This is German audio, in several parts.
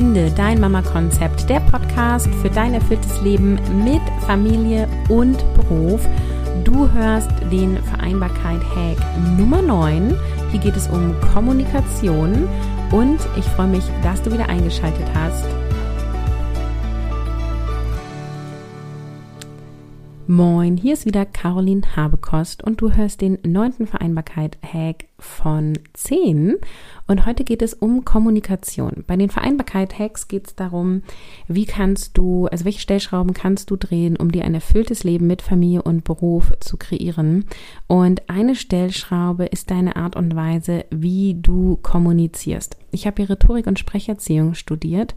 Finde dein Mama-Konzept, der Podcast für dein erfülltes Leben mit Familie und Beruf. Du hörst den Vereinbarkeit-Hack Nummer 9. Hier geht es um Kommunikation und ich freue mich, dass du wieder eingeschaltet hast. Moin, hier ist wieder Caroline Habekost und du hörst den neunten Vereinbarkeit-Hack von 10 und heute geht es um Kommunikation. Bei den Vereinbarkeit-Hacks geht es darum, wie kannst du, also welche Stellschrauben kannst du drehen, um dir ein erfülltes Leben mit Familie und Beruf zu kreieren. Und eine Stellschraube ist deine Art und Weise, wie du kommunizierst. Ich habe hier Rhetorik und Sprecherziehung studiert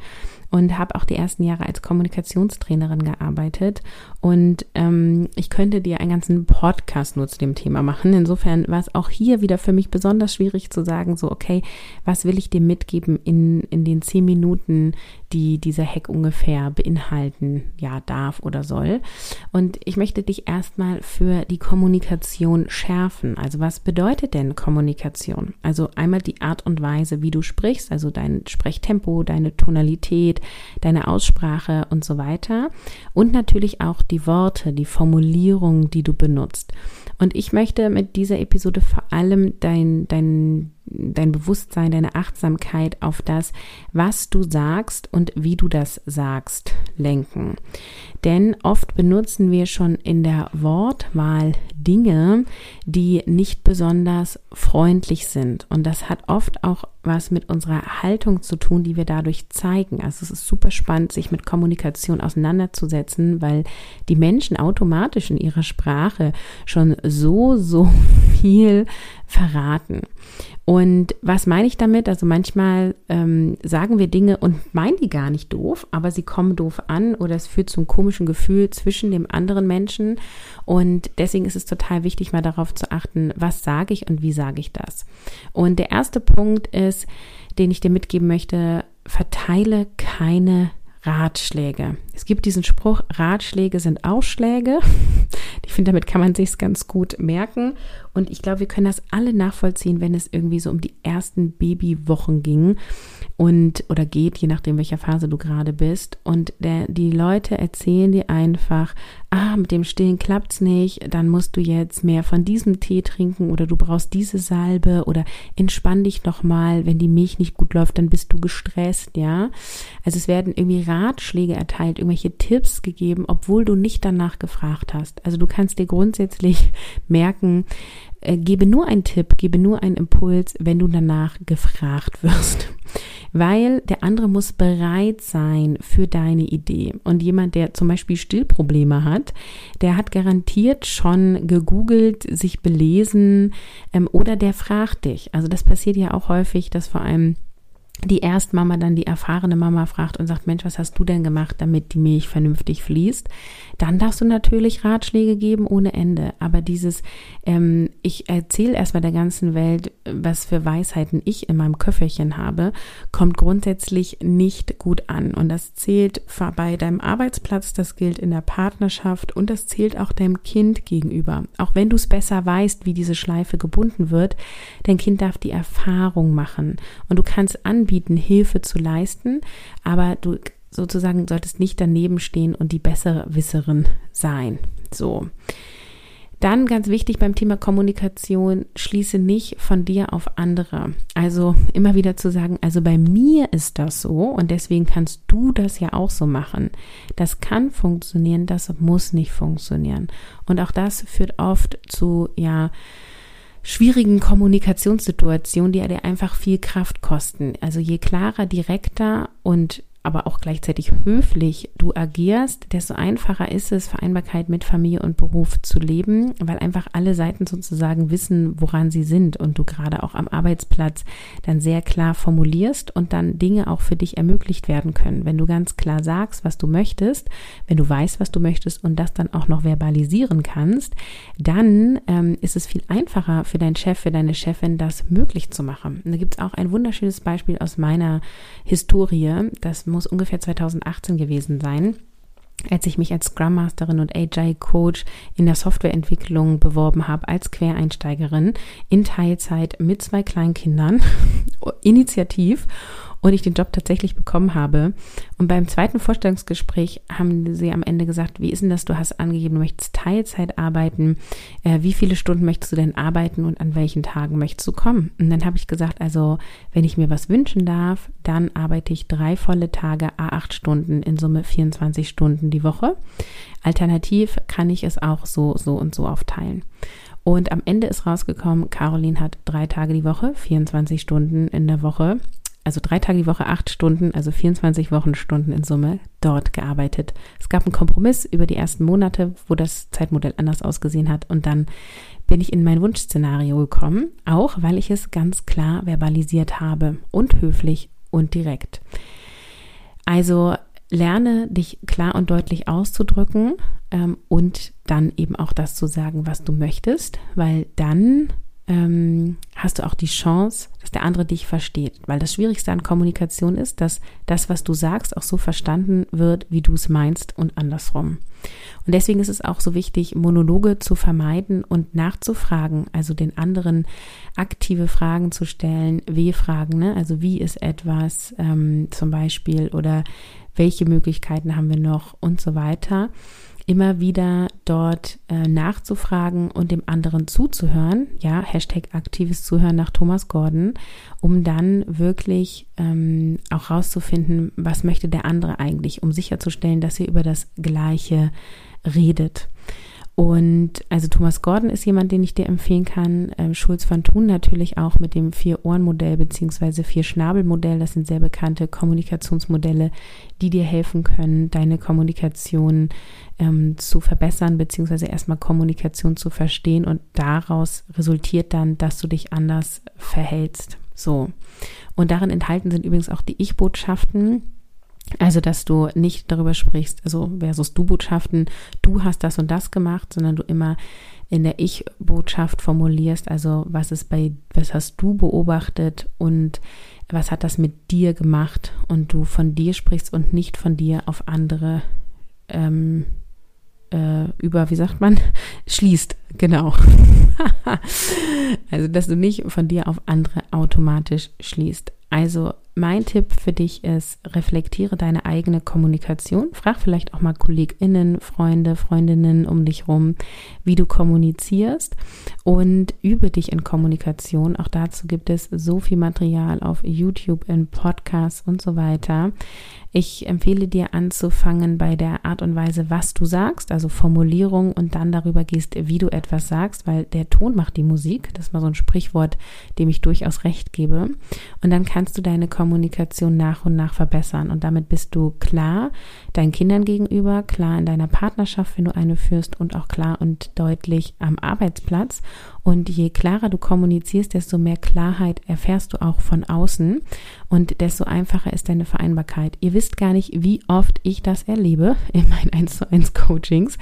und habe auch die ersten Jahre als Kommunikationstrainerin gearbeitet. Und ähm, ich könnte dir einen ganzen Podcast nur zu dem Thema machen. Insofern war es auch hier wieder für mich besonders schwierig zu sagen, so, okay, was will ich dir mitgeben in, in den zehn Minuten, die dieser Hack ungefähr beinhalten, ja, darf oder soll. Und ich möchte dich erstmal für die Kommunikation schärfen. Also was bedeutet denn Kommunikation? Also einmal die Art und Weise, wie du sprichst, also dein Sprechtempo, deine Tonalität, deine Aussprache und so weiter. Und natürlich auch die Worte, die Formulierung, die du benutzt. Und ich möchte mit dieser Episode vor allem dein, dein, dein Bewusstsein, deine Achtsamkeit auf das, was du sagst und wie du das sagst, lenken. Denn oft benutzen wir schon in der Wortwahl Dinge, die nicht besonders freundlich sind. Und das hat oft auch was mit unserer Haltung zu tun, die wir dadurch zeigen. Also es ist super spannend, sich mit Kommunikation auseinanderzusetzen, weil die Menschen automatisch in ihrer Sprache schon so, so viel verraten. Und was meine ich damit? Also manchmal ähm, sagen wir Dinge und meinen die gar nicht doof, aber sie kommen doof an oder es führt zum komischen Gefühl zwischen dem anderen Menschen. Und deswegen ist es total wichtig, mal darauf zu achten, was sage ich und wie sage ich das. Und der erste Punkt ist, den ich dir mitgeben möchte, verteile keine Ratschläge. Es gibt diesen Spruch, Ratschläge sind Ausschläge. Ich finde, damit kann man sich ganz gut merken. Und ich glaube, wir können das alle nachvollziehen, wenn es irgendwie so um die ersten Babywochen ging und oder geht, je nachdem, welcher Phase du gerade bist. Und der, die Leute erzählen dir einfach, ah, mit dem Stillen klappt's nicht, dann musst du jetzt mehr von diesem Tee trinken oder du brauchst diese Salbe oder entspann dich noch mal, wenn die Milch nicht gut läuft, dann bist du gestresst, ja. Also es werden irgendwie Ratschläge erteilt, irgendwelche Tipps gegeben, obwohl du nicht danach gefragt hast. Also du kannst dir grundsätzlich merken, äh, gebe nur einen Tipp, gebe nur einen Impuls, wenn du danach gefragt wirst. Weil der andere muss bereit sein für deine Idee. Und jemand, der zum Beispiel Stillprobleme hat, der hat garantiert schon gegoogelt, sich belesen ähm, oder der fragt dich. Also das passiert ja auch häufig, dass vor allem die Erstmama dann die erfahrene Mama fragt und sagt, Mensch, was hast du denn gemacht, damit die Milch vernünftig fließt? Dann darfst du natürlich Ratschläge geben ohne Ende. Aber dieses, ähm, ich erzähle erstmal der ganzen Welt, was für Weisheiten ich in meinem Köfferchen habe, kommt grundsätzlich nicht gut an. Und das zählt bei deinem Arbeitsplatz, das gilt in der Partnerschaft und das zählt auch deinem Kind gegenüber. Auch wenn du es besser weißt, wie diese Schleife gebunden wird, dein Kind darf die Erfahrung machen. Und du kannst anbieten, anbieten, Hilfe zu leisten, aber du sozusagen solltest nicht daneben stehen und die bessere Wisserin sein. So. Dann ganz wichtig beim Thema Kommunikation, schließe nicht von dir auf andere. Also immer wieder zu sagen, also bei mir ist das so und deswegen kannst du das ja auch so machen. Das kann funktionieren, das muss nicht funktionieren. Und auch das führt oft zu, ja, schwierigen Kommunikationssituationen, die dir einfach viel Kraft kosten. Also je klarer, direkter und aber auch gleichzeitig höflich du agierst, desto einfacher ist es, Vereinbarkeit mit Familie und Beruf zu leben, weil einfach alle Seiten sozusagen wissen, woran sie sind und du gerade auch am Arbeitsplatz dann sehr klar formulierst und dann Dinge auch für dich ermöglicht werden können. Wenn du ganz klar sagst, was du möchtest, wenn du weißt, was du möchtest und das dann auch noch verbalisieren kannst, dann ähm, ist es viel einfacher für deinen Chef, für deine Chefin, das möglich zu machen. Und da gibt es auch ein wunderschönes Beispiel aus meiner Historie, das muss ungefähr 2018 gewesen sein als ich mich als Scrum Masterin und Agile Coach in der Softwareentwicklung beworben habe als Quereinsteigerin in Teilzeit mit zwei Kleinkindern, initiativ und ich den Job tatsächlich bekommen habe. Und beim zweiten Vorstellungsgespräch haben sie am Ende gesagt, wie ist denn das? Du hast angegeben, du möchtest Teilzeit arbeiten. Äh, wie viele Stunden möchtest du denn arbeiten und an welchen Tagen möchtest du kommen? Und dann habe ich gesagt, also wenn ich mir was wünschen darf, dann arbeite ich drei volle Tage, a acht Stunden, in Summe 24 Stunden die Woche. Alternativ kann ich es auch so, so und so aufteilen. Und am Ende ist rausgekommen, Caroline hat drei Tage die Woche, 24 Stunden in der Woche, also drei Tage die Woche, acht Stunden, also 24 Wochenstunden in Summe dort gearbeitet. Es gab einen Kompromiss über die ersten Monate, wo das Zeitmodell anders ausgesehen hat. Und dann bin ich in mein Wunschszenario gekommen, auch weil ich es ganz klar verbalisiert habe und höflich und direkt. Also lerne dich klar und deutlich auszudrücken ähm, und dann eben auch das zu sagen, was du möchtest, weil dann ähm, hast du auch die Chance, dass der andere dich versteht. Weil das Schwierigste an Kommunikation ist, dass das, was du sagst, auch so verstanden wird, wie du es meinst und andersrum. Und deswegen ist es auch so wichtig, Monologe zu vermeiden und nachzufragen, also den anderen aktive Fragen zu stellen, W-Fragen, ne? also wie ist etwas ähm, zum Beispiel oder welche Möglichkeiten haben wir noch und so weiter immer wieder dort äh, nachzufragen und dem anderen zuzuhören, ja, Hashtag aktives Zuhören nach Thomas Gordon, um dann wirklich ähm, auch rauszufinden, was möchte der andere eigentlich, um sicherzustellen, dass ihr über das Gleiche redet. Und also Thomas Gordon ist jemand, den ich dir empfehlen kann. Ähm, Schulz von Thun natürlich auch mit dem Vier-Ohren-Modell beziehungsweise Vier-Schnabel-Modell. Das sind sehr bekannte Kommunikationsmodelle, die dir helfen können, deine Kommunikation ähm, zu verbessern beziehungsweise erstmal Kommunikation zu verstehen. Und daraus resultiert dann, dass du dich anders verhältst. So. Und darin enthalten sind übrigens auch die Ich-Botschaften also, dass du nicht darüber sprichst, also versus Du-Botschaften, du hast das und das gemacht, sondern du immer in der Ich-Botschaft formulierst, also was ist bei, was hast du beobachtet und was hat das mit dir gemacht und du von dir sprichst und nicht von dir auf andere ähm, äh, über, wie sagt man, schließt, genau. also, dass du nicht von dir auf andere automatisch schließt. Also mein Tipp für dich ist, reflektiere deine eigene Kommunikation. Frag vielleicht auch mal KollegInnen, Freunde, Freundinnen um dich rum, wie du kommunizierst und übe dich in Kommunikation. Auch dazu gibt es so viel Material auf YouTube, in Podcasts und so weiter. Ich empfehle dir anzufangen bei der Art und Weise, was du sagst, also Formulierung und dann darüber gehst, wie du etwas sagst, weil der Ton macht die Musik. Das ist mal so ein Sprichwort, dem ich durchaus recht gebe. Und dann kannst du deine Kommunikation nach und nach verbessern. Und damit bist du klar deinen Kindern gegenüber, klar in deiner Partnerschaft, wenn du eine führst und auch klar und deutlich am Arbeitsplatz. Und je klarer du kommunizierst, desto mehr Klarheit erfährst du auch von außen und desto einfacher ist deine Vereinbarkeit. Ihr wisst gar nicht, wie oft ich das erlebe in meinen 1 zu 1 Coachings,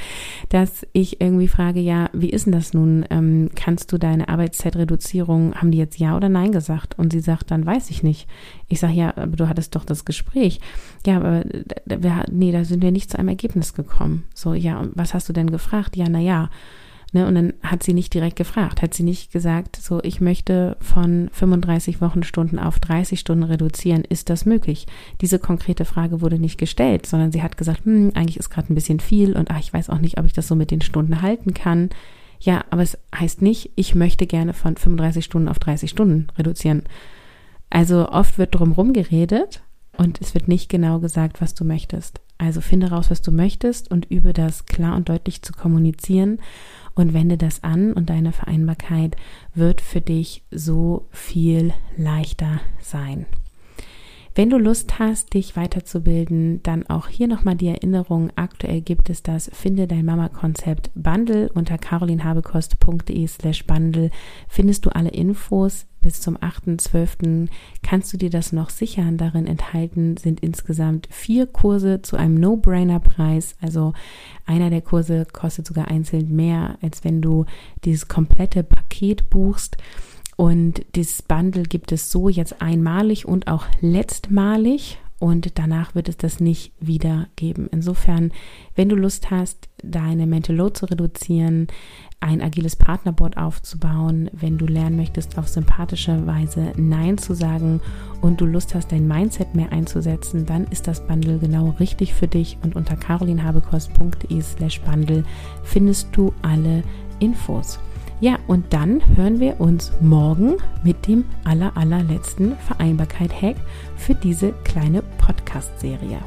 dass ich irgendwie frage, ja, wie ist denn das nun? Ähm, kannst du deine Arbeitszeitreduzierung, haben die jetzt ja oder nein gesagt? Und sie sagt, dann weiß ich nicht. Ich sage, ja, aber du hattest doch das Gespräch. Ja, aber wir, nee, da sind wir nicht zu einem Ergebnis gekommen. So, ja, und was hast du denn gefragt? Ja, na ja. Ne, und dann hat sie nicht direkt gefragt, hat sie nicht gesagt, so ich möchte von 35 Wochenstunden auf 30 Stunden reduzieren, ist das möglich? Diese konkrete Frage wurde nicht gestellt, sondern sie hat gesagt, hm, eigentlich ist gerade ein bisschen viel und ach, ich weiß auch nicht, ob ich das so mit den Stunden halten kann. Ja, aber es heißt nicht, ich möchte gerne von 35 Stunden auf 30 Stunden reduzieren. Also oft wird drumherum geredet und es wird nicht genau gesagt, was du möchtest. Also finde raus, was du möchtest und übe das klar und deutlich zu kommunizieren und wende das an und deine Vereinbarkeit wird für dich so viel leichter sein. Wenn du Lust hast, dich weiterzubilden, dann auch hier nochmal die Erinnerung. Aktuell gibt es das Finde dein Mama-Konzept Bundle unter carolinhabekost.de slash Bundle. Findest du alle Infos bis zum 8.12. kannst du dir das noch sichern. Darin enthalten sind insgesamt vier Kurse zu einem No-Brainer-Preis. Also einer der Kurse kostet sogar einzeln mehr, als wenn du dieses komplette Paket buchst. Und dieses Bundle gibt es so jetzt einmalig und auch letztmalig und danach wird es das nicht wieder geben. Insofern, wenn du Lust hast, deine Mental Load zu reduzieren, ein agiles Partnerboard aufzubauen, wenn du lernen möchtest, auf sympathische Weise Nein zu sagen und du Lust hast, dein Mindset mehr einzusetzen, dann ist das Bundle genau richtig für dich und unter carolinhabekost.de slash Bundle findest du alle Infos. Ja, und dann hören wir uns morgen mit dem aller, allerletzten Vereinbarkeit-Hack für diese kleine Podcast-Serie.